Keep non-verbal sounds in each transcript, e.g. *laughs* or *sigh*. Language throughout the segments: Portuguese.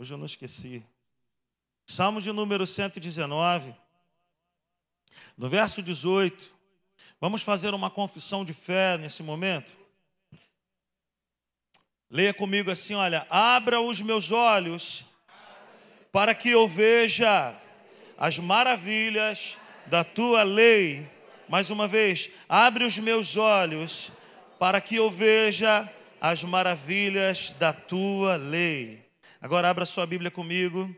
Hoje eu não esqueci. Salmo de número 119, no verso 18. Vamos fazer uma confissão de fé nesse momento? Leia comigo assim: olha, abra os meus olhos para que eu veja as maravilhas da tua lei. Mais uma vez, abre os meus olhos para que eu veja as maravilhas da tua lei. Agora abra sua Bíblia comigo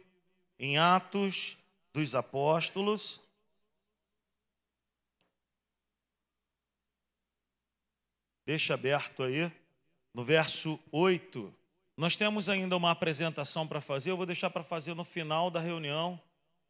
em Atos dos Apóstolos. Deixa aberto aí, no verso 8. Nós temos ainda uma apresentação para fazer, eu vou deixar para fazer no final da reunião,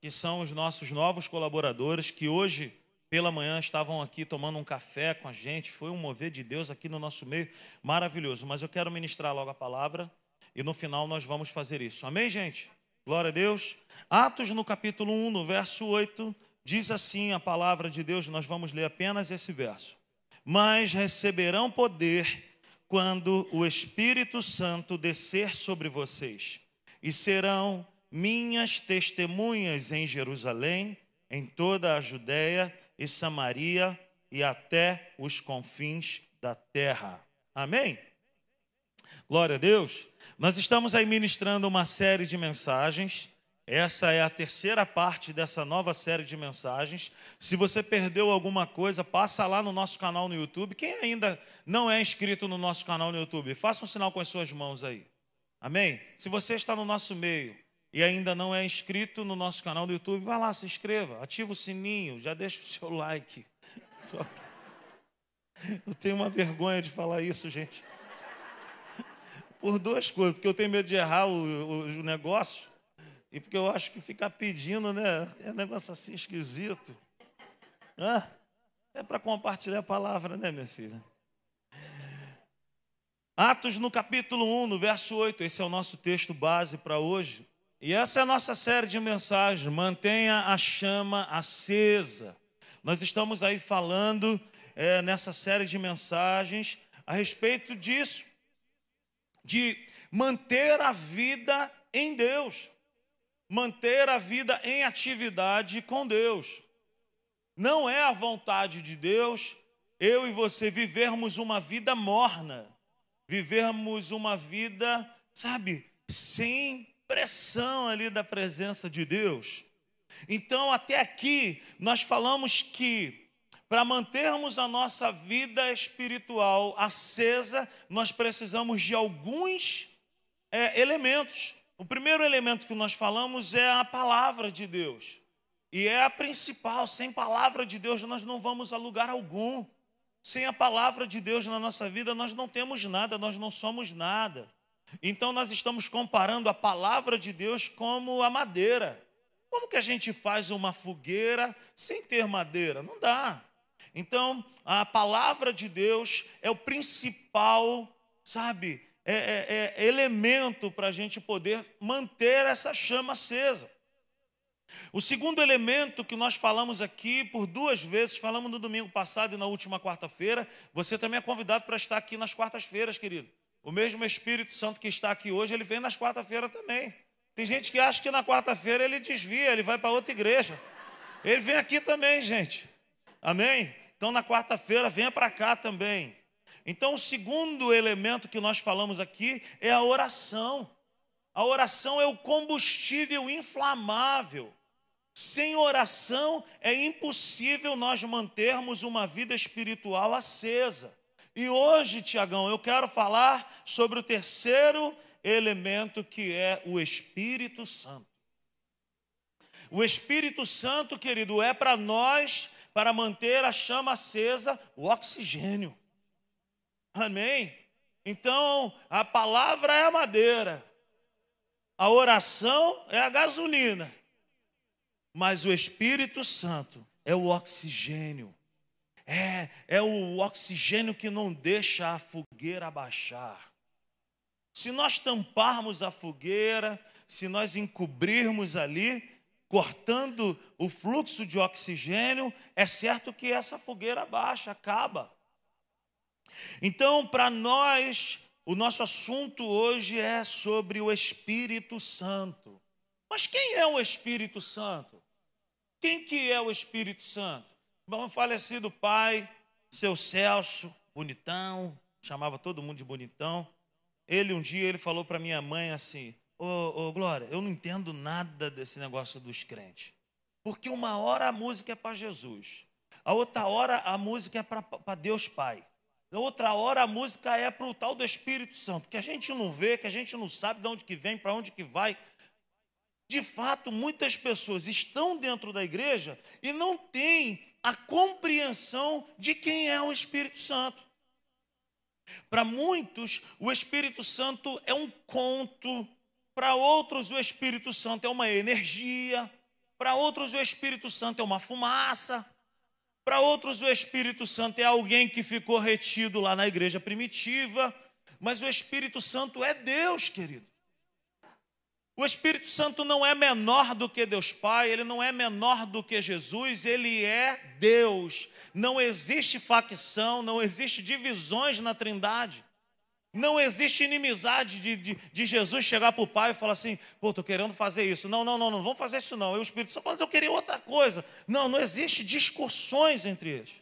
que são os nossos novos colaboradores que hoje pela manhã estavam aqui tomando um café com a gente. Foi um mover de Deus aqui no nosso meio, maravilhoso. Mas eu quero ministrar logo a palavra e no final nós vamos fazer isso. Amém, gente? Glória a Deus. Atos no capítulo 1, no verso 8, diz assim a palavra de Deus, nós vamos ler apenas esse verso. Mas receberão poder quando o Espírito Santo descer sobre vocês, e serão minhas testemunhas em Jerusalém, em toda a Judéia e Samaria e até os confins da terra. Amém? Glória a Deus. Nós estamos aí ministrando uma série de mensagens. Essa é a terceira parte dessa nova série de mensagens. Se você perdeu alguma coisa, passa lá no nosso canal no YouTube. Quem ainda não é inscrito no nosso canal no YouTube, faça um sinal com as suas mãos aí. Amém? Se você está no nosso meio e ainda não é inscrito no nosso canal no YouTube, vá lá, se inscreva, ativa o sininho, já deixa o seu *laughs* like. Eu tenho uma vergonha de falar isso, gente. Por duas coisas, porque eu tenho medo de errar o, o, o negócio e porque eu acho que ficar pedindo, né, é um negócio assim esquisito. Hã? É para compartilhar a palavra, né, minha filha? Atos no capítulo 1, no verso 8, esse é o nosso texto base para hoje. E essa é a nossa série de mensagens. Mantenha a chama acesa. Nós estamos aí falando é, nessa série de mensagens a respeito disso de manter a vida em Deus, manter a vida em atividade com Deus. Não é a vontade de Deus eu e você vivermos uma vida morna, vivermos uma vida, sabe, sem pressão ali da presença de Deus. Então, até aqui, nós falamos que para mantermos a nossa vida espiritual acesa, nós precisamos de alguns é, elementos. O primeiro elemento que nós falamos é a palavra de Deus. E é a principal. Sem palavra de Deus, nós não vamos a lugar algum. Sem a palavra de Deus na nossa vida, nós não temos nada, nós não somos nada. Então, nós estamos comparando a palavra de Deus como a madeira. Como que a gente faz uma fogueira sem ter madeira? Não dá. Então, a palavra de Deus é o principal, sabe, é, é, é elemento para a gente poder manter essa chama acesa. O segundo elemento que nós falamos aqui por duas vezes, falamos no domingo passado e na última quarta-feira, você também é convidado para estar aqui nas quartas-feiras, querido. O mesmo Espírito Santo que está aqui hoje, ele vem nas quarta-feiras também. Tem gente que acha que na quarta-feira ele desvia, ele vai para outra igreja. Ele vem aqui também, gente. Amém? Então, na quarta-feira, venha para cá também. Então, o segundo elemento que nós falamos aqui é a oração. A oração é o combustível inflamável. Sem oração é impossível nós mantermos uma vida espiritual acesa. E hoje, Tiagão, eu quero falar sobre o terceiro elemento que é o Espírito Santo. O Espírito Santo, querido, é para nós para manter a chama acesa, o oxigênio. Amém? Então, a palavra é a madeira, a oração é a gasolina, mas o Espírito Santo é o oxigênio. É, é o oxigênio que não deixa a fogueira abaixar. Se nós tamparmos a fogueira, se nós encobrirmos ali, cortando o fluxo de oxigênio, é certo que essa fogueira baixa, acaba. Então, para nós o nosso assunto hoje é sobre o Espírito Santo. Mas quem é o Espírito Santo? Quem que é o Espírito Santo? Bom, falecido pai, seu Celso, bonitão, chamava todo mundo de bonitão. Ele um dia ele falou para minha mãe assim: Ô, Glória, eu não entendo nada desse negócio dos crentes. Porque uma hora a música é para Jesus, a outra hora a música é para Deus Pai. Na outra hora a música é para o tal do Espírito Santo, que a gente não vê, que a gente não sabe de onde que vem, para onde que vai. De fato, muitas pessoas estão dentro da igreja e não têm a compreensão de quem é o Espírito Santo. Para muitos, o Espírito Santo é um conto, para outros, o Espírito Santo é uma energia, para outros, o Espírito Santo é uma fumaça, para outros, o Espírito Santo é alguém que ficou retido lá na igreja primitiva, mas o Espírito Santo é Deus, querido. O Espírito Santo não é menor do que Deus Pai, ele não é menor do que Jesus, ele é Deus. Não existe facção, não existe divisões na Trindade. Não existe inimizade de, de, de Jesus chegar para o pai e falar assim: pô, estou querendo fazer isso. Não, não, não, não vamos fazer isso não. Eu, o Espírito Santo, mas eu queria outra coisa. Não, não existe discussões entre eles.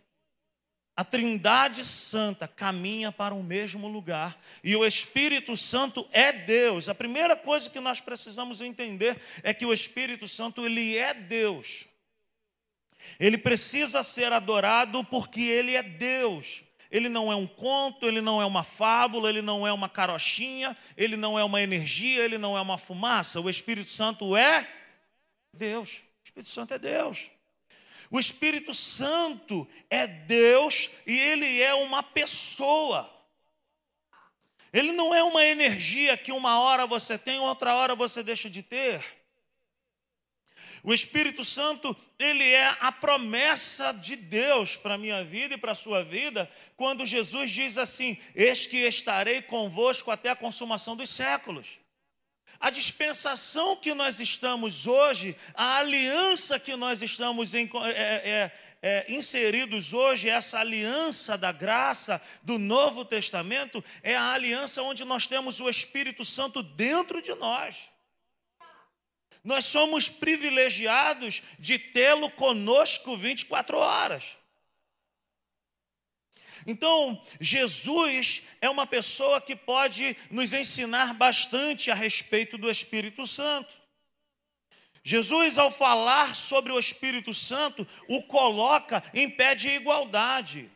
A Trindade Santa caminha para o mesmo lugar e o Espírito Santo é Deus. A primeira coisa que nós precisamos entender é que o Espírito Santo ele é Deus. Ele precisa ser adorado porque ele é Deus. Ele não é um conto, ele não é uma fábula, ele não é uma carochinha, ele não é uma energia, ele não é uma fumaça. O Espírito Santo é Deus. O Espírito Santo é Deus. O Espírito Santo é Deus e ele é uma pessoa. Ele não é uma energia que uma hora você tem, outra hora você deixa de ter. O Espírito Santo, ele é a promessa de Deus para a minha vida e para a sua vida, quando Jesus diz assim: Eis que estarei convosco até a consumação dos séculos. A dispensação que nós estamos hoje, a aliança que nós estamos em, é, é, é, inseridos hoje, essa aliança da graça do Novo Testamento, é a aliança onde nós temos o Espírito Santo dentro de nós. Nós somos privilegiados de tê-lo conosco 24 horas. Então, Jesus é uma pessoa que pode nos ensinar bastante a respeito do Espírito Santo. Jesus, ao falar sobre o Espírito Santo, o coloca em pé de igualdade.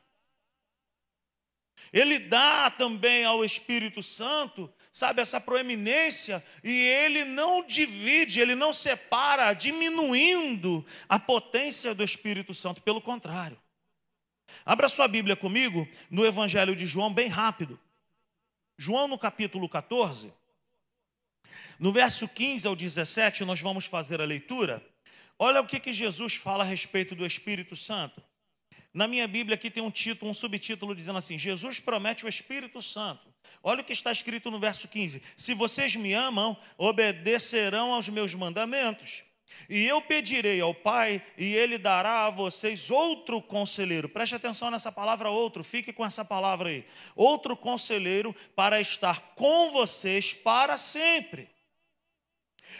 Ele dá também ao Espírito Santo sabe, essa proeminência, e ele não divide, ele não separa, diminuindo a potência do Espírito Santo, pelo contrário. Abra sua Bíblia comigo no Evangelho de João, bem rápido. João, no capítulo 14, no verso 15 ao 17, nós vamos fazer a leitura. Olha o que, que Jesus fala a respeito do Espírito Santo. Na minha Bíblia aqui tem um título, um subtítulo dizendo assim: Jesus promete o Espírito Santo. Olha o que está escrito no verso 15: Se vocês me amam, obedecerão aos meus mandamentos. E eu pedirei ao Pai, e Ele dará a vocês outro conselheiro. Preste atenção nessa palavra outro, fique com essa palavra aí. Outro conselheiro para estar com vocês para sempre.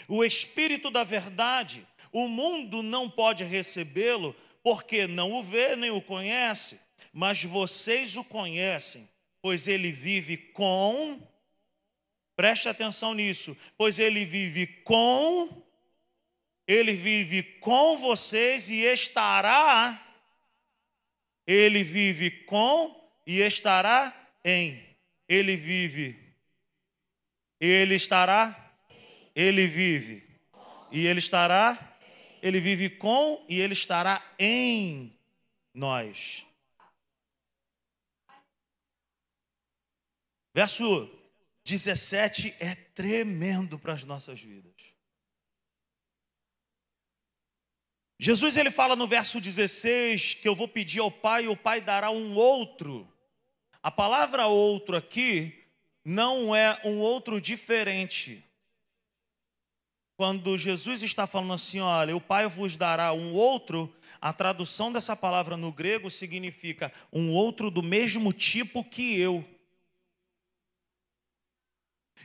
O Espírito da Verdade, o mundo não pode recebê-lo, porque não o vê nem o conhece, mas vocês o conhecem, pois ele vive com, preste atenção nisso, pois ele vive com, ele vive com vocês e estará, ele vive com e estará em, ele vive, ele estará, ele vive e ele estará, ele vive com e ele estará em nós. Verso 17 é tremendo para as nossas vidas. Jesus ele fala no verso 16 que eu vou pedir ao Pai e o Pai dará um outro. A palavra outro aqui não é um outro diferente. Quando Jesus está falando assim, olha, o Pai vos dará um outro, a tradução dessa palavra no grego significa um outro do mesmo tipo que eu.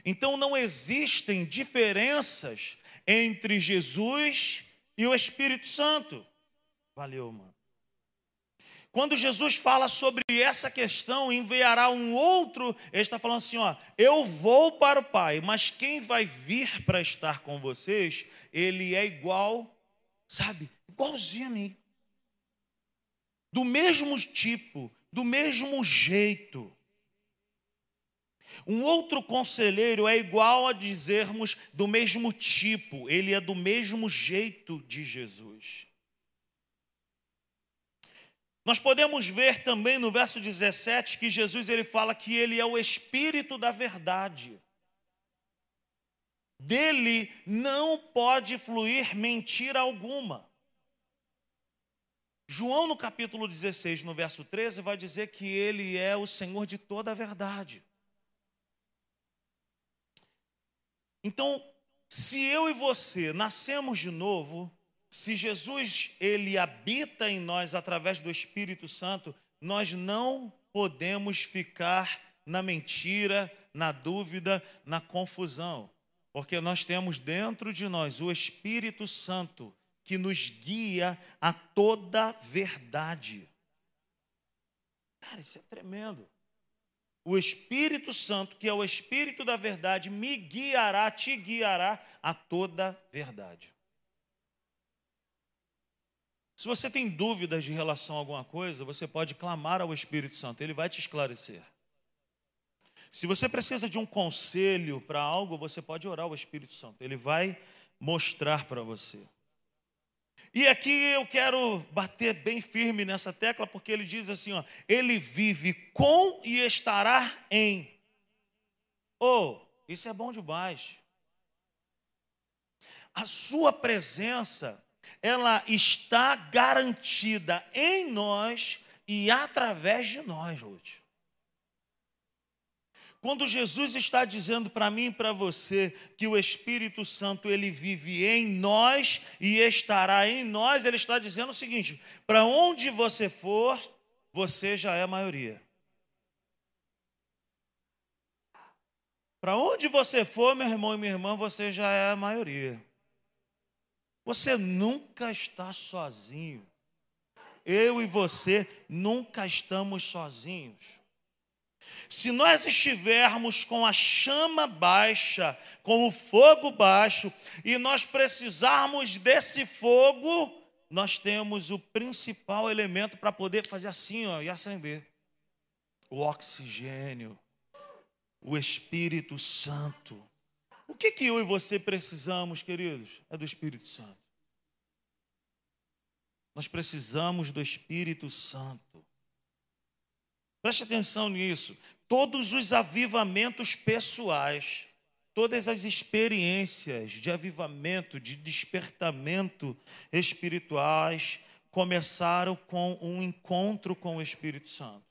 Então não existem diferenças entre Jesus e o Espírito Santo. Valeu, mano. Quando Jesus fala sobre essa questão, enviará um outro, ele está falando assim: ó, eu vou para o Pai, mas quem vai vir para estar com vocês, ele é igual, sabe, igualzinho a mim. Do mesmo tipo, do mesmo jeito. Um outro conselheiro é igual a dizermos do mesmo tipo, ele é do mesmo jeito de Jesus. Nós podemos ver também no verso 17 que Jesus ele fala que ele é o espírito da verdade. Dele não pode fluir mentira alguma. João, no capítulo 16, no verso 13, vai dizer que ele é o Senhor de toda a verdade. Então, se eu e você nascemos de novo, se Jesus ele habita em nós através do Espírito Santo, nós não podemos ficar na mentira, na dúvida, na confusão, porque nós temos dentro de nós o Espírito Santo que nos guia a toda verdade. Cara, isso é tremendo. O Espírito Santo, que é o Espírito da verdade, me guiará, te guiará a toda verdade. Se você tem dúvidas de relação a alguma coisa, você pode clamar ao Espírito Santo, ele vai te esclarecer. Se você precisa de um conselho para algo, você pode orar ao Espírito Santo, ele vai mostrar para você. E aqui eu quero bater bem firme nessa tecla, porque ele diz assim: ó, ele vive com e estará em. Oh, isso é bom demais. A sua presença ela está garantida em nós e através de nós, Ruth. Quando Jesus está dizendo para mim e para você que o Espírito Santo ele vive em nós e estará em nós, ele está dizendo o seguinte: para onde você for, você já é a maioria. Para onde você for, meu irmão e minha irmã, você já é a maioria. Você nunca está sozinho. Eu e você nunca estamos sozinhos. Se nós estivermos com a chama baixa, com o fogo baixo, e nós precisarmos desse fogo, nós temos o principal elemento para poder fazer assim ó, e acender: o oxigênio, o Espírito Santo. O que, que eu e você precisamos, queridos? É do Espírito Santo. Nós precisamos do Espírito Santo. Preste atenção nisso. Todos os avivamentos pessoais, todas as experiências de avivamento, de despertamento espirituais, começaram com um encontro com o Espírito Santo.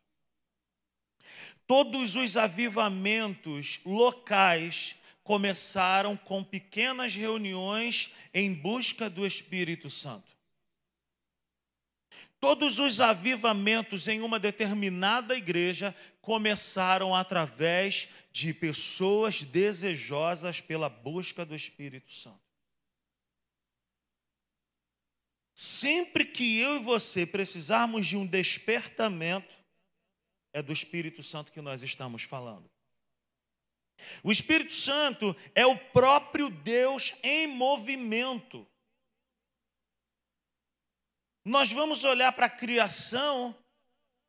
Todos os avivamentos locais começaram com pequenas reuniões em busca do Espírito Santo. Todos os avivamentos em uma determinada igreja começaram através de pessoas desejosas pela busca do Espírito Santo. Sempre que eu e você precisarmos de um despertamento, é do Espírito Santo que nós estamos falando. O Espírito Santo é o próprio Deus em movimento. Nós vamos olhar para a criação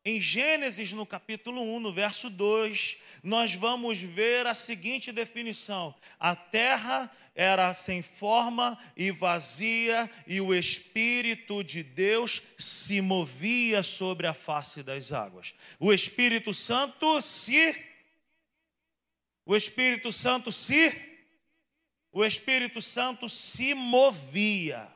em Gênesis, no capítulo 1, no verso 2, nós vamos ver a seguinte definição: a terra era sem forma e vazia, e o Espírito de Deus se movia sobre a face das águas. O Espírito Santo se o Espírito Santo se o Espírito Santo se movia.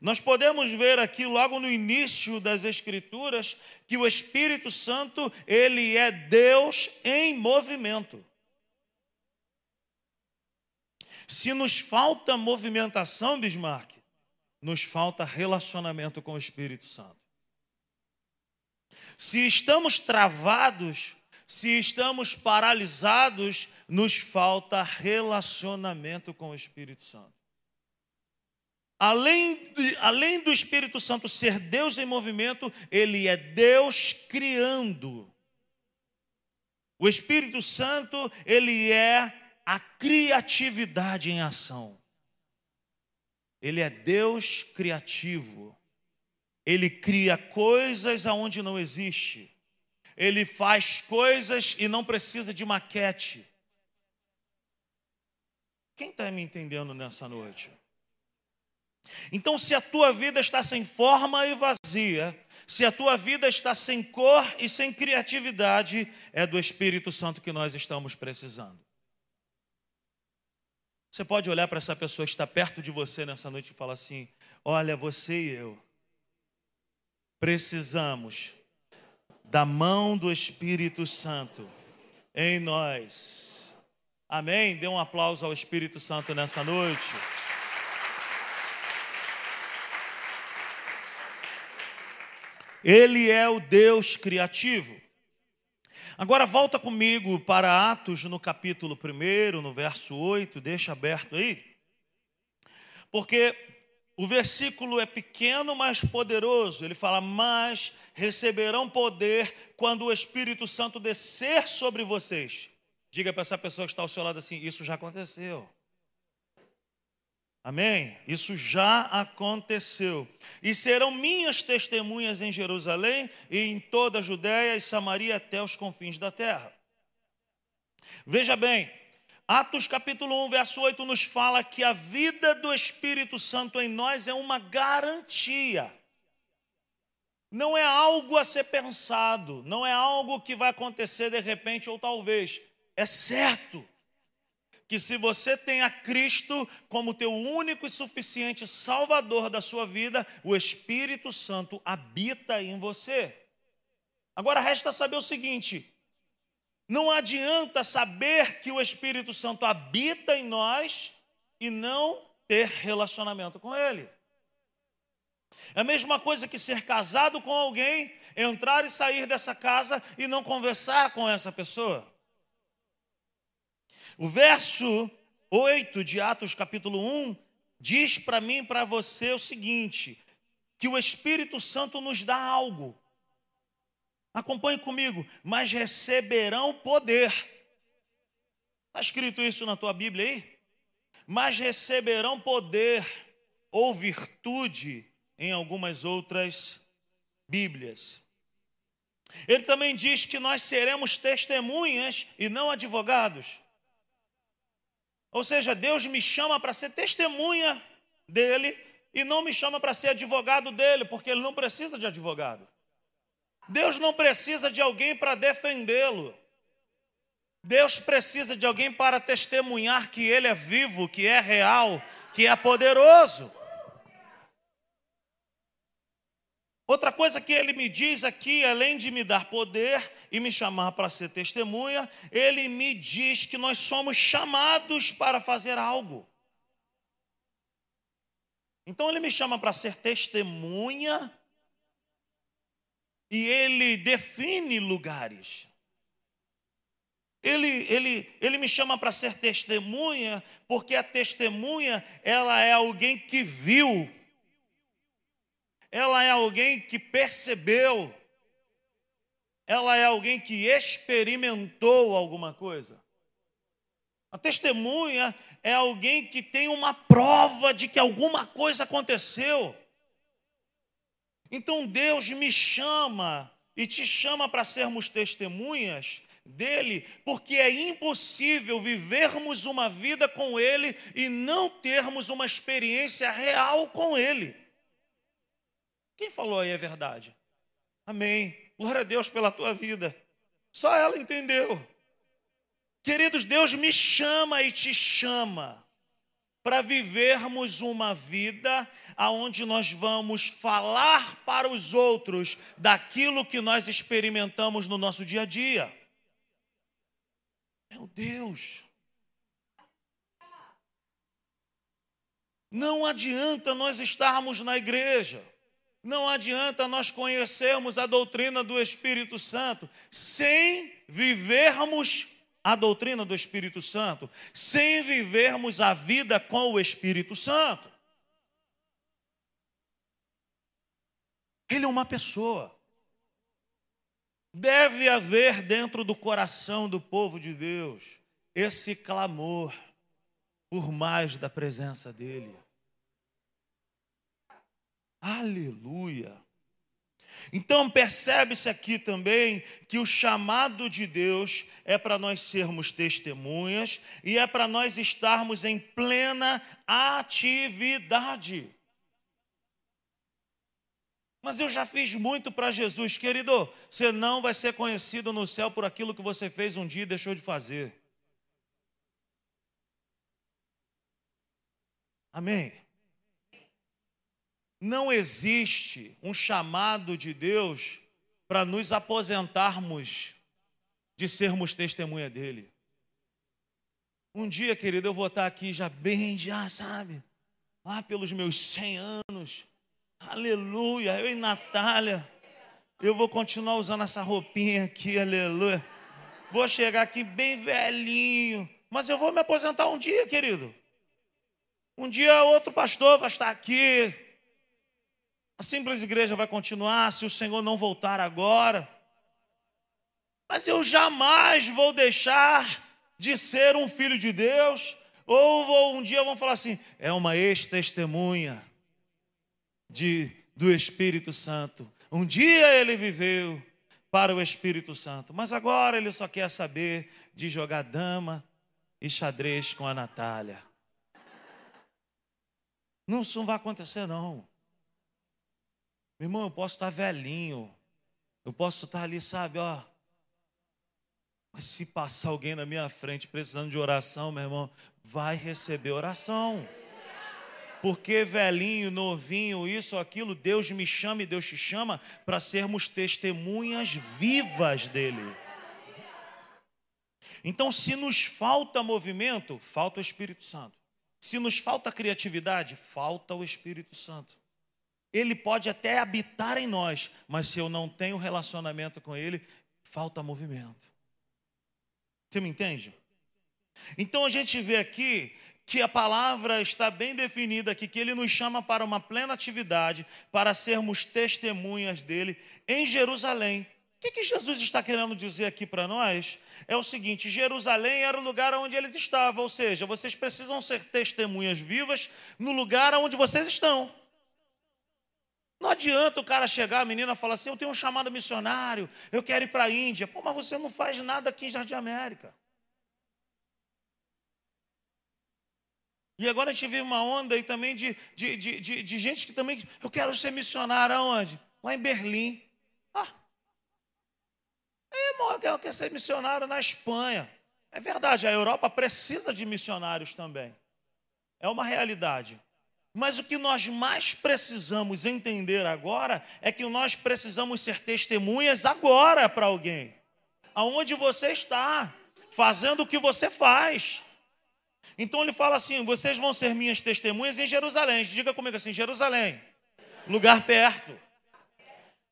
Nós podemos ver aqui logo no início das escrituras que o Espírito Santo, ele é Deus em movimento. Se nos falta movimentação, Bismarck, nos falta relacionamento com o Espírito Santo. Se estamos travados se estamos paralisados, nos falta relacionamento com o Espírito Santo. Além, além do Espírito Santo ser Deus em movimento, ele é Deus criando. O Espírito Santo, ele é a criatividade em ação. Ele é Deus criativo. Ele cria coisas aonde não existe. Ele faz coisas e não precisa de maquete. Quem está me entendendo nessa noite? Então, se a tua vida está sem forma e vazia, se a tua vida está sem cor e sem criatividade, é do Espírito Santo que nós estamos precisando. Você pode olhar para essa pessoa que está perto de você nessa noite e falar assim: Olha, você e eu precisamos da mão do Espírito Santo em nós. Amém? Dê um aplauso ao Espírito Santo nessa noite. Ele é o Deus criativo. Agora volta comigo para Atos no capítulo 1, no verso 8, deixa aberto aí. Porque o versículo é pequeno, mas poderoso. Ele fala: Mas receberão poder quando o Espírito Santo descer sobre vocês. Diga para essa pessoa que está ao seu lado assim: Isso já aconteceu. Amém? Isso já aconteceu. E serão minhas testemunhas em Jerusalém e em toda a Judéia e Samaria até os confins da terra. Veja bem, Atos capítulo 1, verso 8 nos fala que a vida do Espírito Santo em nós é uma garantia. Não é algo a ser pensado, não é algo que vai acontecer de repente ou talvez. É certo que se você tem a Cristo como teu único e suficiente Salvador da sua vida, o Espírito Santo habita em você. Agora resta saber o seguinte: não adianta saber que o Espírito Santo habita em nós e não ter relacionamento com Ele. É a mesma coisa que ser casado com alguém, entrar e sair dessa casa e não conversar com essa pessoa. O verso 8 de Atos, capítulo 1, diz para mim e para você o seguinte: que o Espírito Santo nos dá algo. Acompanhe comigo, mas receberão poder. Está escrito isso na tua Bíblia aí? Mas receberão poder ou virtude em algumas outras Bíblias. Ele também diz que nós seremos testemunhas e não advogados. Ou seja, Deus me chama para ser testemunha dele e não me chama para ser advogado dele, porque ele não precisa de advogado. Deus não precisa de alguém para defendê-lo. Deus precisa de alguém para testemunhar que ele é vivo, que é real, que é poderoso. Outra coisa que ele me diz aqui, além de me dar poder e me chamar para ser testemunha, ele me diz que nós somos chamados para fazer algo. Então ele me chama para ser testemunha e ele define lugares. Ele, ele, ele me chama para ser testemunha, porque a testemunha, ela é alguém que viu ela é alguém que percebeu, ela é alguém que experimentou alguma coisa. A testemunha é alguém que tem uma prova de que alguma coisa aconteceu. Então Deus me chama e te chama para sermos testemunhas dele, porque é impossível vivermos uma vida com ele e não termos uma experiência real com ele. Quem falou aí é verdade? Amém. Glória a Deus pela tua vida. Só ela entendeu. Queridos, Deus me chama e te chama para vivermos uma vida aonde nós vamos falar para os outros daquilo que nós experimentamos no nosso dia a dia. Meu Deus. Não adianta nós estarmos na igreja Não adianta nós conhecermos a doutrina do Espírito Santo sem vivermos a doutrina do Espírito Santo, sem vivermos a vida com o Espírito Santo. Ele é uma pessoa. Deve haver dentro do coração do povo de Deus esse clamor por mais da presença dEle. Aleluia. Então percebe-se aqui também que o chamado de Deus é para nós sermos testemunhas e é para nós estarmos em plena atividade. Mas eu já fiz muito para Jesus, querido. Você não vai ser conhecido no céu por aquilo que você fez um dia e deixou de fazer. Amém. Não existe um chamado de Deus para nos aposentarmos de sermos testemunha dele. Um dia, querido, eu vou estar aqui já bem, já sabe, lá pelos meus 100 anos Aleluia. Eu e Natália. Eu vou continuar usando essa roupinha aqui, aleluia. Vou chegar aqui bem velhinho. Mas eu vou me aposentar um dia, querido. Um dia outro pastor vai estar aqui. Simples igreja vai continuar se o Senhor não voltar agora. Mas eu jamais vou deixar de ser um filho de Deus. Ou vou, um dia vão falar assim: é uma ex-testemunha do Espírito Santo. Um dia ele viveu para o Espírito Santo, mas agora ele só quer saber de jogar dama e xadrez com a Natália. Não, isso não vai acontecer, não. Meu irmão, eu posso estar velhinho, eu posso estar ali, sabe, ó. Mas se passar alguém na minha frente precisando de oração, meu irmão, vai receber oração porque velhinho, novinho, isso, aquilo, Deus me chama e Deus te chama para sermos testemunhas vivas dele. Então, se nos falta movimento, falta o Espírito Santo. Se nos falta criatividade, falta o Espírito Santo. Ele pode até habitar em nós, mas se eu não tenho relacionamento com ele, falta movimento. Você me entende? Então a gente vê aqui que a palavra está bem definida aqui, que ele nos chama para uma plena atividade, para sermos testemunhas dele em Jerusalém. O que, que Jesus está querendo dizer aqui para nós? É o seguinte: Jerusalém era o lugar onde eles estavam, ou seja, vocês precisam ser testemunhas vivas no lugar onde vocês estão. Não adianta o cara chegar, a menina falar assim: Eu tenho um chamado missionário, eu quero ir para a Índia. Pô, mas você não faz nada aqui em Jardim América. E agora a gente vive uma onda aí também de, de, de, de, de gente que também. Eu quero ser missionário aonde? Lá em Berlim. Ah. irmão, eu quero ser missionário na Espanha. É verdade, a Europa precisa de missionários também. É uma realidade. Mas o que nós mais precisamos entender agora é que nós precisamos ser testemunhas agora para alguém. Aonde você está, fazendo o que você faz. Então ele fala assim: vocês vão ser minhas testemunhas em Jerusalém. Diga comigo assim: Jerusalém, lugar perto.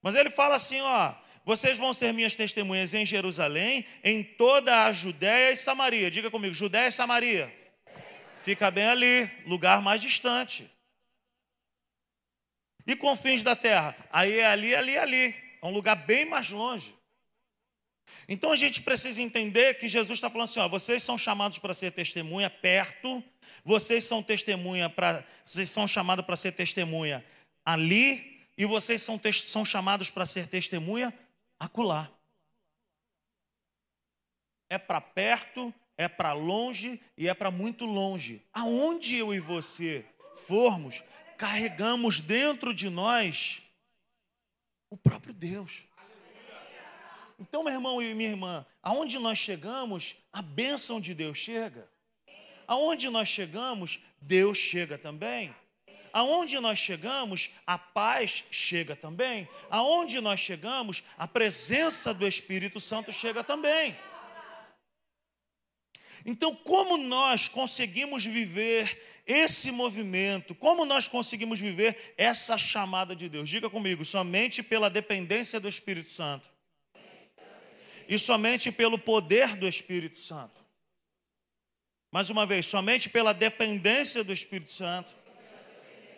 Mas ele fala assim: ó, vocês vão ser minhas testemunhas em Jerusalém, em toda a Judéia e Samaria. Diga comigo: Judéia e Samaria. Fica bem ali, lugar mais distante. E confins da terra? Aí é ali, ali, ali. É um lugar bem mais longe. Então a gente precisa entender que Jesus está falando assim: ó, vocês são chamados para ser testemunha perto, vocês são testemunha para, vocês são chamados para ser testemunha ali, e vocês são, são chamados para ser testemunha acolá. É para perto, é para longe e é para muito longe. Aonde eu e você formos, carregamos dentro de nós o próprio Deus. Então, meu irmão e minha irmã, aonde nós chegamos, a bênção de Deus chega. Aonde nós chegamos, Deus chega também. Aonde nós chegamos, a paz chega também. Aonde nós chegamos, a presença do Espírito Santo chega também. Então, como nós conseguimos viver esse movimento? Como nós conseguimos viver essa chamada de Deus? Diga comigo, somente pela dependência do Espírito Santo. E somente pelo poder do Espírito Santo. Mais uma vez, somente pela dependência do Espírito Santo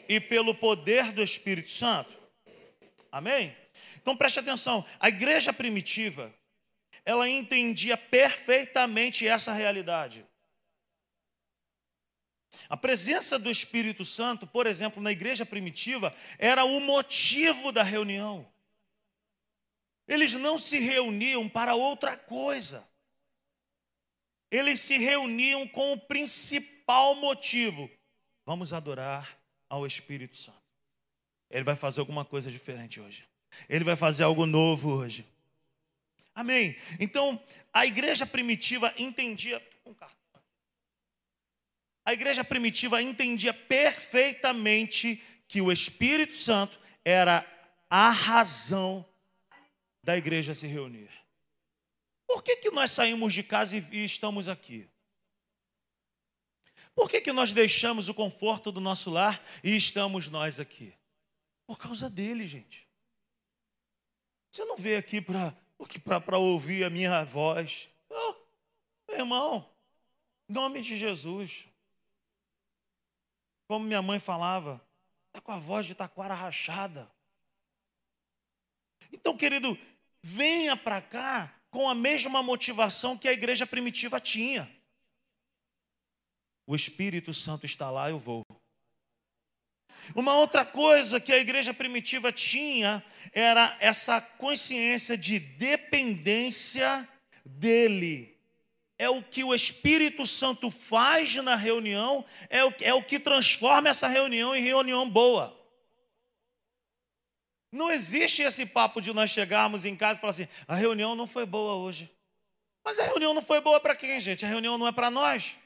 e pelo poder do Espírito Santo. Amém? Então preste atenção, a igreja primitiva, ela entendia perfeitamente essa realidade. A presença do Espírito Santo, por exemplo, na igreja primitiva, era o motivo da reunião. Eles não se reuniam para outra coisa. Eles se reuniam com o principal motivo: vamos adorar ao Espírito Santo. Ele vai fazer alguma coisa diferente hoje. Ele vai fazer algo novo hoje. Amém. Então, a igreja primitiva entendia. A igreja primitiva entendia perfeitamente que o Espírito Santo era a razão da igreja se reunir. Por que, que nós saímos de casa e estamos aqui? Por que, que nós deixamos o conforto do nosso lar e estamos nós aqui? Por causa dele, gente. Você não veio aqui para ouvir a minha voz. Oh, meu irmão, em nome de Jesus. Como minha mãe falava, está com a voz de taquara rachada. Então, querido, venha para cá com a mesma motivação que a igreja primitiva tinha. O Espírito Santo está lá, eu vou. Uma outra coisa que a igreja primitiva tinha era essa consciência de dependência dele. É o que o Espírito Santo faz na reunião, é o, é o que transforma essa reunião em reunião boa. Não existe esse papo de nós chegarmos em casa e falar assim: a reunião não foi boa hoje. Mas a reunião não foi boa para quem, gente? A reunião não é para nós.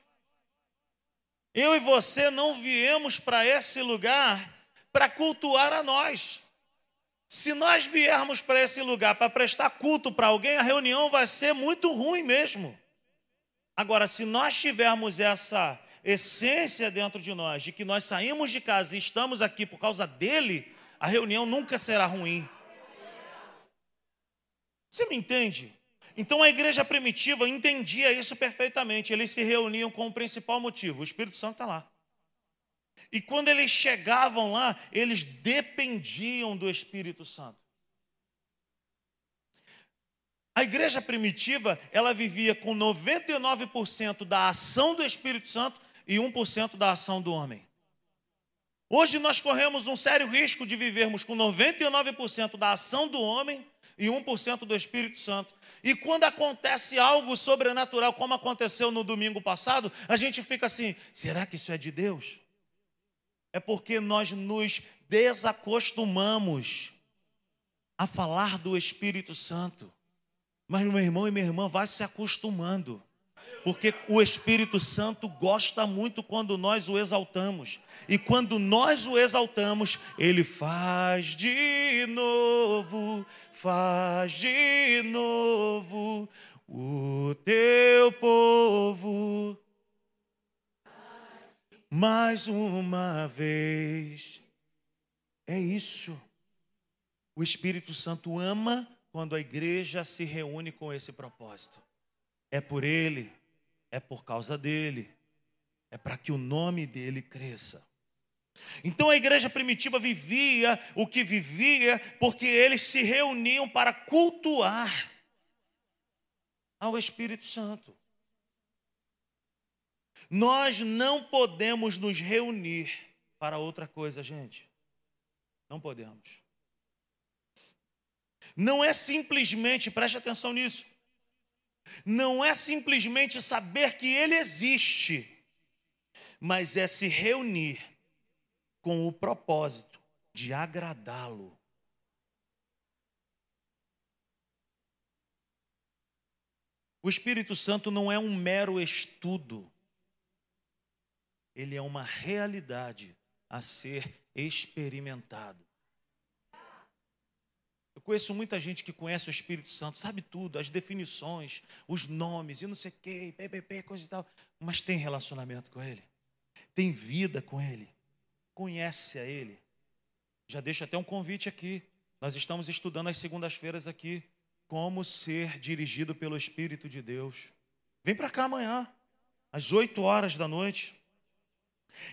Eu e você não viemos para esse lugar para cultuar a nós. Se nós viermos para esse lugar para prestar culto para alguém, a reunião vai ser muito ruim mesmo. Agora, se nós tivermos essa essência dentro de nós, de que nós saímos de casa e estamos aqui por causa dele, a reunião nunca será ruim. Você me entende? Então a igreja primitiva entendia isso perfeitamente. Eles se reuniam com o principal motivo: o Espírito Santo está lá. E quando eles chegavam lá, eles dependiam do Espírito Santo. A igreja primitiva, ela vivia com 99% da ação do Espírito Santo e 1% da ação do homem. Hoje nós corremos um sério risco de vivermos com 99% da ação do homem e 1% do Espírito Santo. E quando acontece algo sobrenatural, como aconteceu no domingo passado, a gente fica assim: será que isso é de Deus? É porque nós nos desacostumamos a falar do Espírito Santo. Mas meu irmão e minha irmã, vai se acostumando porque o Espírito Santo gosta muito quando nós o exaltamos. E quando nós o exaltamos, ele faz de novo, faz de novo o teu povo. Mais uma vez. É isso. O Espírito Santo ama quando a igreja se reúne com esse propósito. É por ele é por causa dele, é para que o nome dele cresça. Então a igreja primitiva vivia o que vivia porque eles se reuniam para cultuar ao Espírito Santo. Nós não podemos nos reunir para outra coisa, gente. Não podemos. Não é simplesmente, preste atenção nisso, não é simplesmente saber que Ele existe, mas é se reunir com o propósito de agradá-lo. O Espírito Santo não é um mero estudo, ele é uma realidade a ser experimentado. Eu conheço muita gente que conhece o Espírito Santo, sabe tudo, as definições, os nomes e não sei o quê, PPP, coisa e tal, mas tem relacionamento com Ele, tem vida com Ele, conhece a Ele. Já deixo até um convite aqui. Nós estamos estudando às segundas-feiras aqui como ser dirigido pelo Espírito de Deus. Vem para cá amanhã, às 8 horas da noite.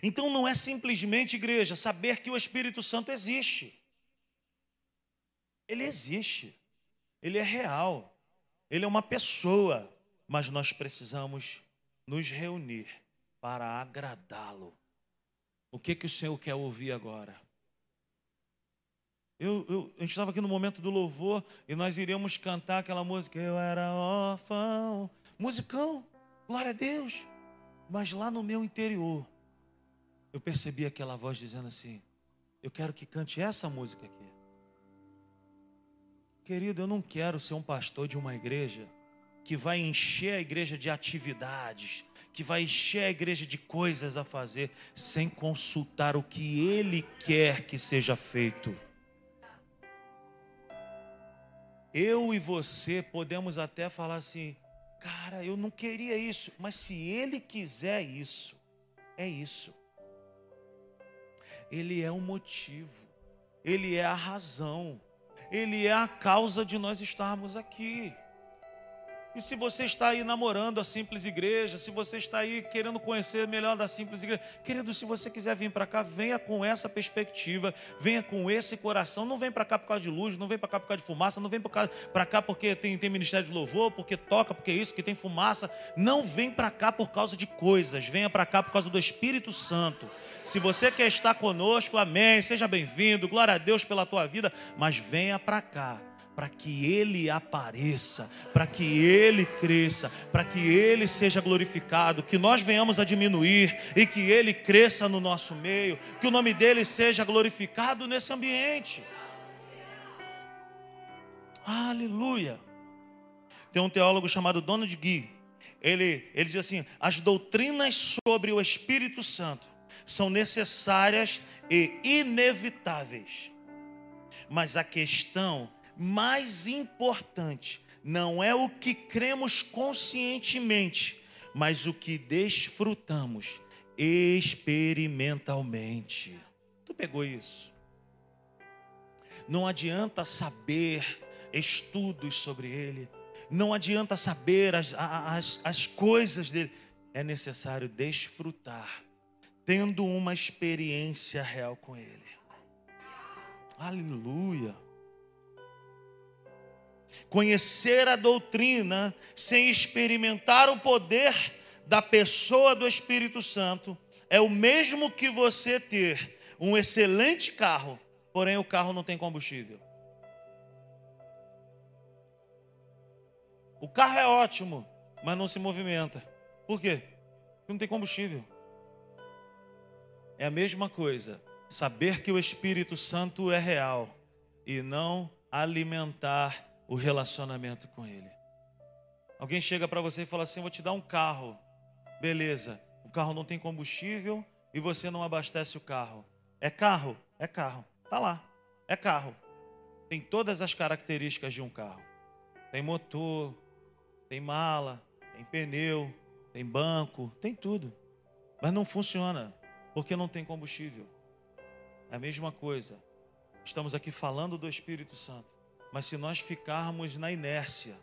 Então não é simplesmente, igreja, saber que o Espírito Santo existe. Ele existe, ele é real, ele é uma pessoa, mas nós precisamos nos reunir para agradá-lo. O que, que o Senhor quer ouvir agora? Eu, eu, a gente estava aqui no momento do louvor e nós iríamos cantar aquela música. Eu era órfão, musicão, glória a Deus. Mas lá no meu interior, eu percebi aquela voz dizendo assim: Eu quero que cante essa música aqui. Querido, eu não quero ser um pastor de uma igreja que vai encher a igreja de atividades, que vai encher a igreja de coisas a fazer, sem consultar o que Ele quer que seja feito. Eu e você podemos até falar assim, cara, eu não queria isso, mas se Ele quiser isso, é isso. Ele é o motivo, Ele é a razão. Ele é a causa de nós estarmos aqui. E se você está aí namorando a simples igreja, se você está aí querendo conhecer melhor da simples igreja, querido, se você quiser vir para cá, venha com essa perspectiva, venha com esse coração. Não vem para cá por causa de luz, não vem para cá por causa de fumaça, não vem para cá porque tem, tem ministério de louvor, porque toca, porque é isso, que tem fumaça. Não vem para cá por causa de coisas, venha para cá por causa do Espírito Santo. Se você quer estar conosco, amém, seja bem-vindo, glória a Deus pela tua vida, mas venha para cá para que Ele apareça, para que Ele cresça, para que Ele seja glorificado, que nós venhamos a diminuir e que Ele cresça no nosso meio, que o nome dele seja glorificado nesse ambiente. Aleluia. Tem um teólogo chamado Donald Guy. Ele, ele diz assim: as doutrinas sobre o Espírito Santo são necessárias e inevitáveis. Mas a questão mais importante não é o que cremos conscientemente, mas o que desfrutamos experimentalmente. Tu pegou isso? Não adianta saber estudos sobre ele, não adianta saber as, as, as coisas dele, é necessário desfrutar, tendo uma experiência real com ele. Aleluia. Conhecer a doutrina sem experimentar o poder da pessoa do Espírito Santo é o mesmo que você ter um excelente carro, porém o carro não tem combustível. O carro é ótimo, mas não se movimenta. Por quê? Porque não tem combustível. É a mesma coisa. Saber que o Espírito Santo é real e não alimentar o relacionamento com Ele. Alguém chega para você e fala assim: Vou te dar um carro. Beleza, o carro não tem combustível e você não abastece o carro. É carro? É carro. Tá lá. É carro. Tem todas as características de um carro. Tem motor, tem mala, tem pneu, tem banco, tem tudo. Mas não funciona porque não tem combustível. É a mesma coisa. Estamos aqui falando do Espírito Santo. Mas se nós ficarmos na inércia,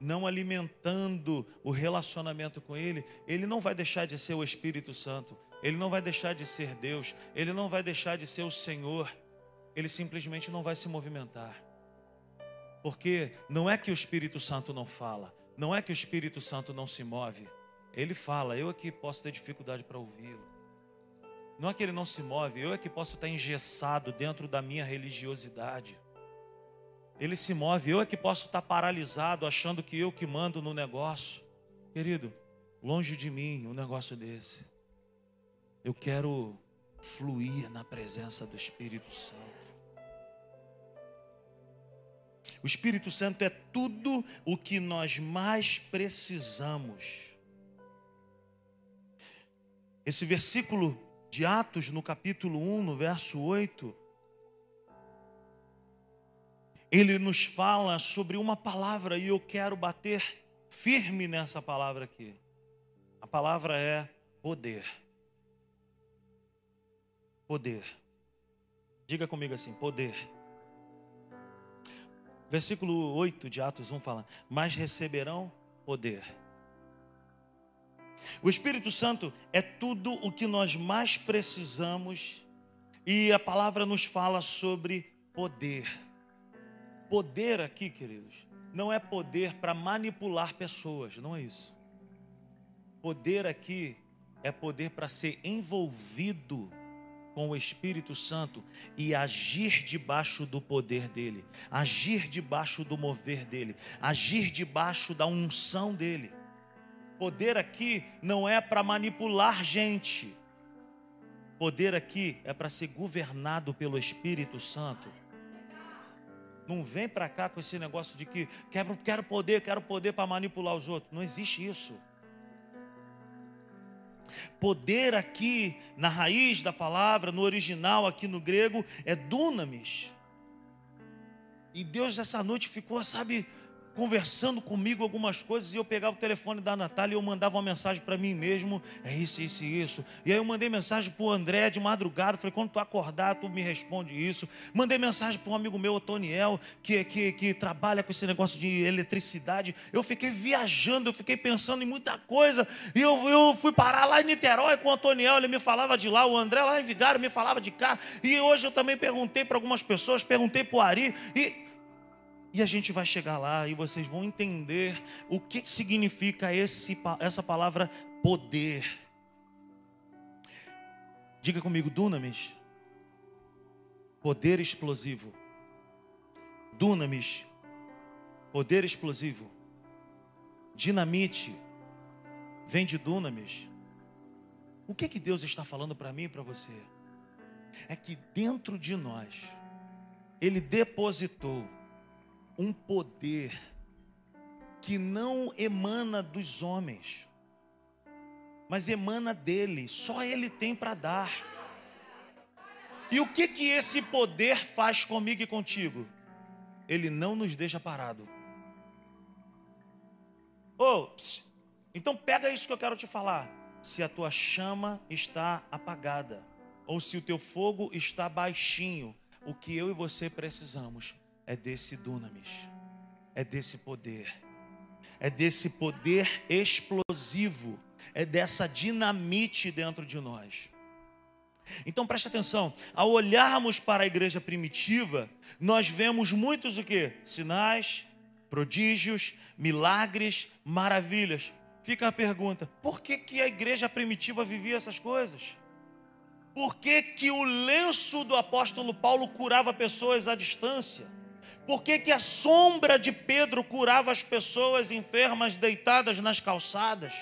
não alimentando o relacionamento com Ele, Ele não vai deixar de ser o Espírito Santo, Ele não vai deixar de ser Deus, Ele não vai deixar de ser o Senhor, Ele simplesmente não vai se movimentar. Porque não é que o Espírito Santo não fala, não é que o Espírito Santo não se move, ele fala, eu aqui posso ter dificuldade para ouvi-lo. Não é que ele não se move, eu é que posso estar engessado dentro da minha religiosidade ele se move. Eu é que posso estar paralisado, achando que eu que mando no negócio. Querido, longe de mim um negócio desse. Eu quero fluir na presença do Espírito Santo. O Espírito Santo é tudo o que nós mais precisamos. Esse versículo de Atos, no capítulo 1, no verso 8, ele nos fala sobre uma palavra e eu quero bater firme nessa palavra aqui. A palavra é poder. Poder. Diga comigo assim: poder. Versículo 8 de Atos 1 fala: Mas receberão poder. O Espírito Santo é tudo o que nós mais precisamos, e a palavra nos fala sobre poder. Poder aqui, queridos, não é poder para manipular pessoas, não é isso. Poder aqui é poder para ser envolvido com o Espírito Santo e agir debaixo do poder dele, agir debaixo do mover dele, agir debaixo da unção dele. Poder aqui não é para manipular gente. Poder aqui é para ser governado pelo Espírito Santo. Não vem para cá com esse negócio de que quero, quero poder, quero poder para manipular os outros. Não existe isso. Poder aqui, na raiz da palavra, no original aqui no grego, é dunamis. E Deus essa noite ficou, sabe, conversando comigo algumas coisas e eu pegava o telefone da Natália e eu mandava uma mensagem para mim mesmo, é isso, isso e isso. E aí eu mandei mensagem para o André de madrugada, falei, quando tu acordar, tu me responde isso. Mandei mensagem para um amigo meu, o Toniel, que, que, que trabalha com esse negócio de eletricidade. Eu fiquei viajando, eu fiquei pensando em muita coisa. E eu, eu fui parar lá em Niterói com o Toniel, ele me falava de lá, o André lá em Vigário me falava de cá. E hoje eu também perguntei para algumas pessoas, perguntei para o Ari, e e a gente vai chegar lá e vocês vão entender o que significa esse, essa palavra poder. Diga comigo, dunamis. Poder explosivo. Dunamis. Poder explosivo. Dinamite. Vem de dunamis. O que que Deus está falando para mim e para você? É que dentro de nós, Ele depositou um poder que não emana dos homens, mas emana dele, só ele tem para dar. E o que que esse poder faz comigo e contigo? Ele não nos deixa parado. Oh, então pega isso que eu quero te falar. Se a tua chama está apagada, ou se o teu fogo está baixinho, o que eu e você precisamos é desse dunamis, é desse poder, é desse poder explosivo, é dessa dinamite dentro de nós. Então preste atenção, ao olharmos para a igreja primitiva, nós vemos muitos o que? Sinais, prodígios, milagres, maravilhas. Fica a pergunta: por que, que a igreja primitiva vivia essas coisas? Por que, que o lenço do apóstolo Paulo curava pessoas à distância? Por que, que a sombra de Pedro curava as pessoas enfermas deitadas nas calçadas?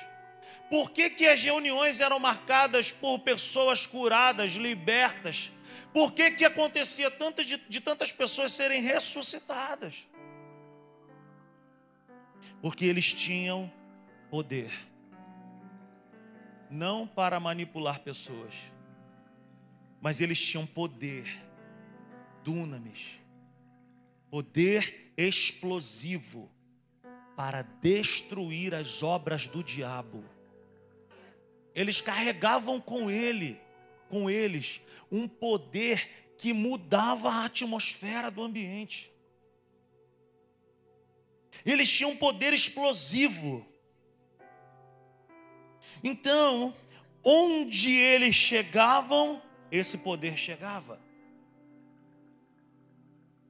Por que, que as reuniões eram marcadas por pessoas curadas, libertas? Por que, que acontecia tanto de, de tantas pessoas serem ressuscitadas? Porque eles tinham poder, não para manipular pessoas, mas eles tinham poder, dunamis poder explosivo para destruir as obras do diabo. Eles carregavam com ele, com eles, um poder que mudava a atmosfera do ambiente. Eles tinham um poder explosivo. Então, onde eles chegavam, esse poder chegava.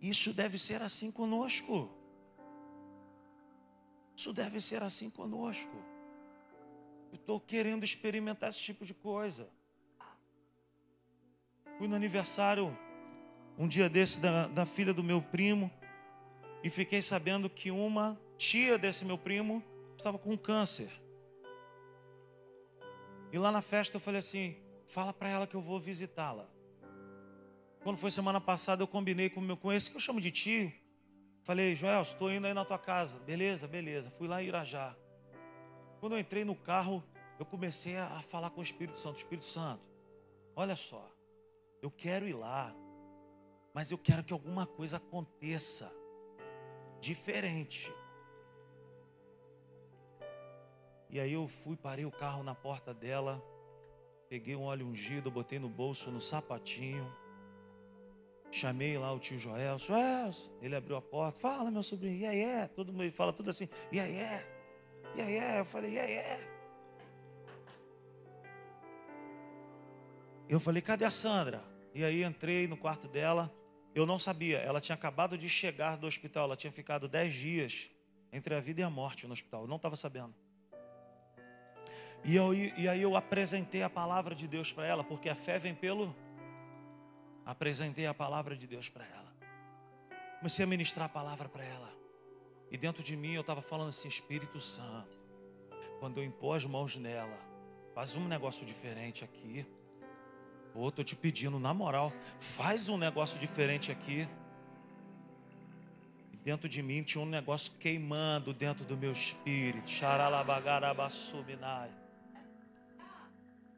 Isso deve ser assim conosco. Isso deve ser assim conosco. Estou querendo experimentar esse tipo de coisa. Fui no aniversário um dia desse da, da filha do meu primo e fiquei sabendo que uma tia desse meu primo estava com câncer. E lá na festa eu falei assim: fala para ela que eu vou visitá-la. Quando foi semana passada, eu combinei com, meu, com esse que eu chamo de tio. Falei, Joel, estou indo aí na tua casa. Beleza, beleza. Fui lá em Irajá. Quando eu entrei no carro, eu comecei a falar com o Espírito Santo. Espírito Santo, olha só, eu quero ir lá, mas eu quero que alguma coisa aconteça diferente. E aí eu fui, parei o carro na porta dela, peguei um óleo ungido, botei no bolso, no sapatinho. Chamei lá o tio Joel, Joel, ele abriu a porta, fala meu sobrinho, e aí é, todo mundo fala tudo assim, e aí é, e aí é, eu falei, e aí é. Eu falei, cadê a Sandra? E aí entrei no quarto dela, eu não sabia, ela tinha acabado de chegar do hospital, ela tinha ficado dez dias entre a vida e a morte no hospital, eu não estava sabendo. E, eu, e aí eu apresentei a palavra de Deus para ela, porque a fé vem pelo. Apresentei a palavra de Deus para ela. Comecei a ministrar a palavra para ela. E dentro de mim eu estava falando assim: Espírito Santo, quando eu impor as mãos nela, faz um negócio diferente aqui. Pô, tô te pedindo, na moral, faz um negócio diferente aqui. E dentro de mim tinha um negócio queimando dentro do meu espírito.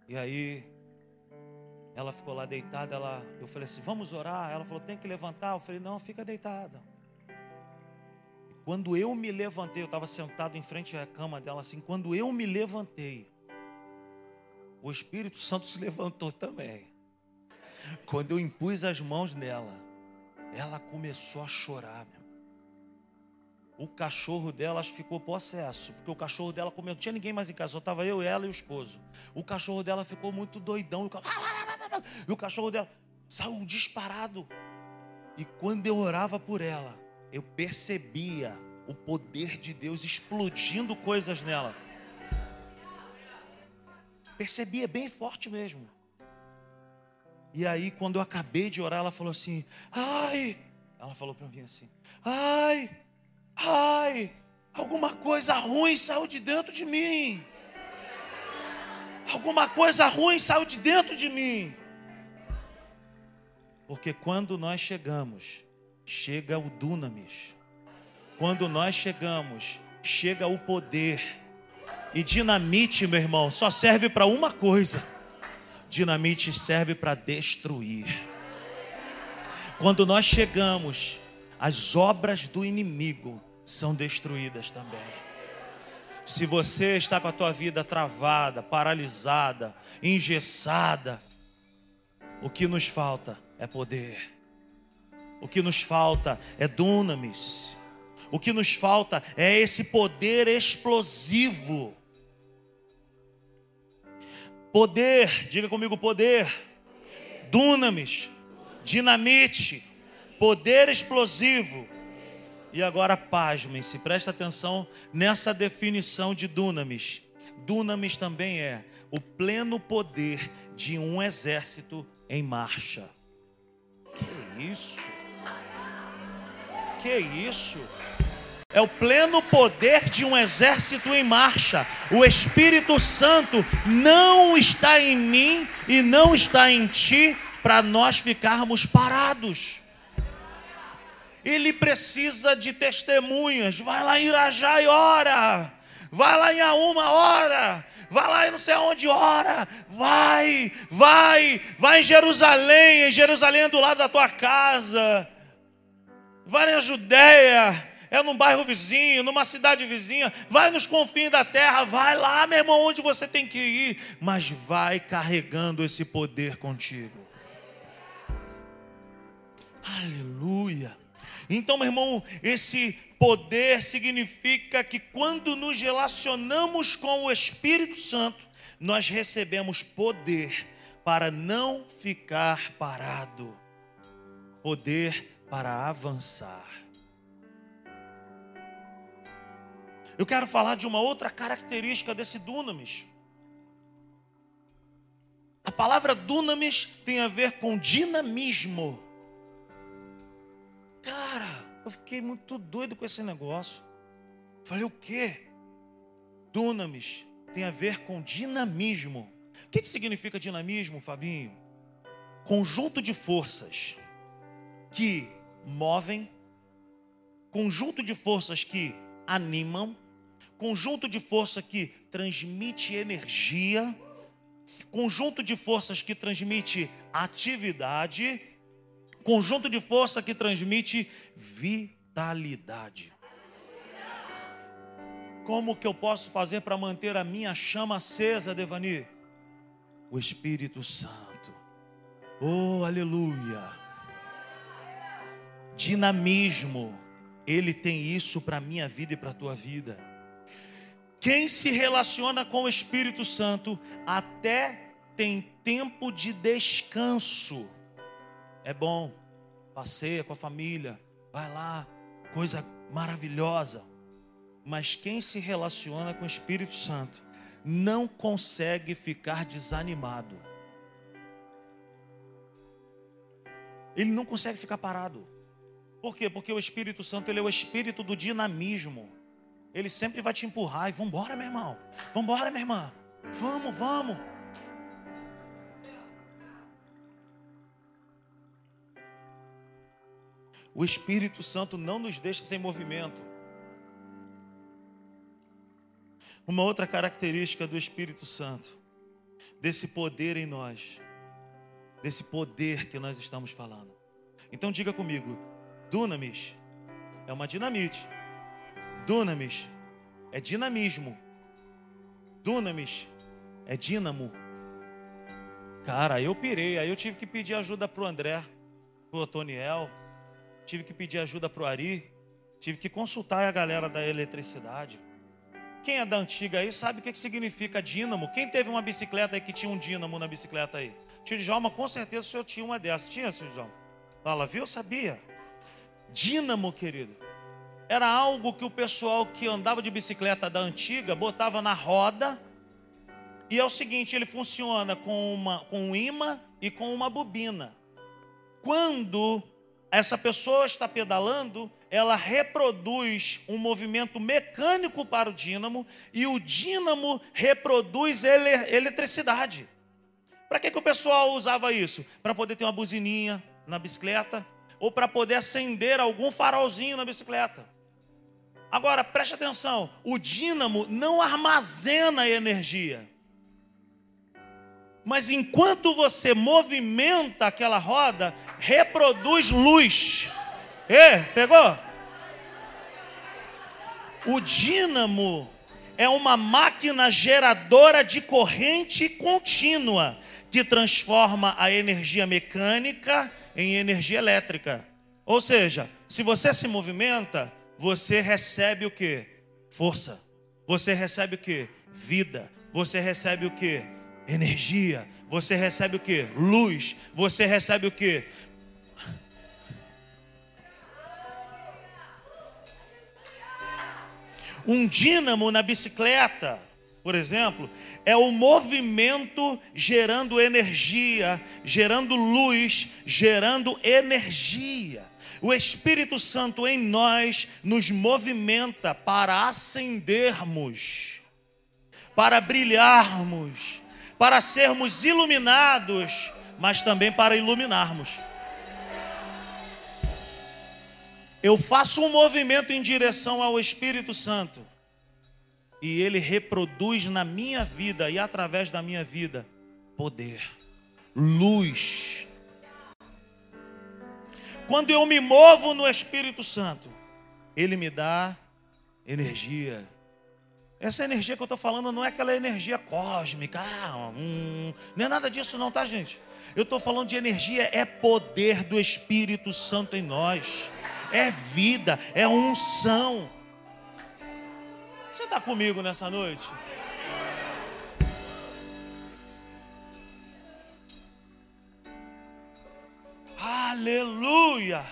E aí, ela ficou lá deitada, ela, eu falei assim, vamos orar? Ela falou, tem que levantar. Eu falei, não, fica deitada. Quando eu me levantei, eu estava sentado em frente à cama dela assim, quando eu me levantei, o Espírito Santo se levantou também. Quando eu impus as mãos nela, ela começou a chorar, meu o cachorro dela ficou possesso, porque o cachorro dela comeu, não tinha ninguém mais em casa, só estava eu, ela e o esposo. O cachorro dela ficou muito doidão, e o cachorro dela saiu disparado. E quando eu orava por ela, eu percebia o poder de Deus explodindo coisas nela. Percebia bem forte mesmo. E aí, quando eu acabei de orar, ela falou assim: Ai, ela falou para mim assim: Ai, Ai, alguma coisa ruim saiu de dentro de mim. Alguma coisa ruim saiu de dentro de mim. Porque quando nós chegamos, chega o dunamis. Quando nós chegamos, chega o poder. E dinamite, meu irmão, só serve para uma coisa: dinamite serve para destruir. Quando nós chegamos, as obras do inimigo são destruídas também. Se você está com a tua vida travada, paralisada, engessada, o que nos falta é poder. O que nos falta é dunamis. O que nos falta é esse poder explosivo. Poder, diga comigo poder. Dunamis, dinamite, poder explosivo e agora pasmem-se, presta atenção nessa definição de dunamis. Dunamis também é o pleno poder de um exército em marcha. Isso? Que isso? É o pleno poder de um exército em marcha. O Espírito Santo não está em mim e não está em ti para nós ficarmos parados. Ele precisa de testemunhas. Vai lá em Irajá e ora. Vai lá em Auma, ora. Vai lá em não sei aonde, ora. Vai, vai. Vai em Jerusalém. Em Jerusalém é do lado da tua casa. Vai na Judéia. É num bairro vizinho, numa cidade vizinha. Vai nos confins da terra. Vai lá, meu irmão, onde você tem que ir. Mas vai carregando esse poder contigo. Aleluia. Então, meu irmão, esse poder significa que quando nos relacionamos com o Espírito Santo, nós recebemos poder para não ficar parado, poder para avançar. Eu quero falar de uma outra característica desse dunamis. A palavra dunamis tem a ver com dinamismo. Cara, eu fiquei muito doido com esse negócio. Falei, o quê? Dunamis tem a ver com dinamismo. O que, que significa dinamismo, Fabinho? Conjunto de forças que movem, conjunto de forças que animam, conjunto de força que transmite energia, conjunto de forças que transmite atividade conjunto de força que transmite vitalidade. Como que eu posso fazer para manter a minha chama acesa, Devani? O Espírito Santo. Oh, aleluia. Dinamismo. Ele tem isso para a minha vida e para a tua vida. Quem se relaciona com o Espírito Santo até tem tempo de descanso. É bom, passeia com a família, vai lá, coisa maravilhosa. Mas quem se relaciona com o Espírito Santo não consegue ficar desanimado. Ele não consegue ficar parado. Por quê? Porque o Espírito Santo ele é o espírito do dinamismo. Ele sempre vai te empurrar e vambora, meu irmão. Vambora, minha irmã. Vamos, vamos. O Espírito Santo não nos deixa sem movimento. Uma outra característica do Espírito Santo, desse poder em nós, desse poder que nós estamos falando. Então diga comigo, dunamis é uma dinamite. Dunamis é dinamismo. Dunamis é dínamo. Cara, eu pirei, aí eu tive que pedir ajuda para o André, para o Otoniel, tive que pedir ajuda para o Ari, tive que consultar a galera da eletricidade. Quem é da antiga aí sabe o que significa dínamo. Quem teve uma bicicleta aí que tinha um dínamo na bicicleta aí? Tio Djalma, com certeza o senhor tinha uma dessas. Tinha, tio Djalma? Fala, viu? Sabia. Dínamo, querido. Era algo que o pessoal que andava de bicicleta da antiga botava na roda. E é o seguinte, ele funciona com, uma, com um imã e com uma bobina. Quando essa pessoa está pedalando, ela reproduz um movimento mecânico para o dínamo e o dínamo reproduz ele, eletricidade. Para que, que o pessoal usava isso? Para poder ter uma buzininha na bicicleta ou para poder acender algum farolzinho na bicicleta. Agora, preste atenção: o dínamo não armazena energia. Mas enquanto você movimenta aquela roda, reproduz luz. E, pegou? O dínamo é uma máquina geradora de corrente contínua que transforma a energia mecânica em energia elétrica. Ou seja, se você se movimenta, você recebe o que? Força. Você recebe o que? Vida. Você recebe o que? Energia. Você recebe o que? Luz. Você recebe o que? Um dínamo na bicicleta, por exemplo, é o movimento gerando energia, gerando luz, gerando energia. O Espírito Santo em nós nos movimenta para acendermos, para brilharmos, para sermos iluminados, mas também para iluminarmos. Eu faço um movimento em direção ao Espírito Santo e ele reproduz na minha vida e através da minha vida poder, luz. Quando eu me movo no Espírito Santo, ele me dá energia. Essa energia que eu estou falando não é aquela energia cósmica, ah, hum, não é nada disso, não, tá, gente? Eu estou falando de energia, é poder do Espírito Santo em nós é vida, é unção. Você está comigo nessa noite? Aleluia!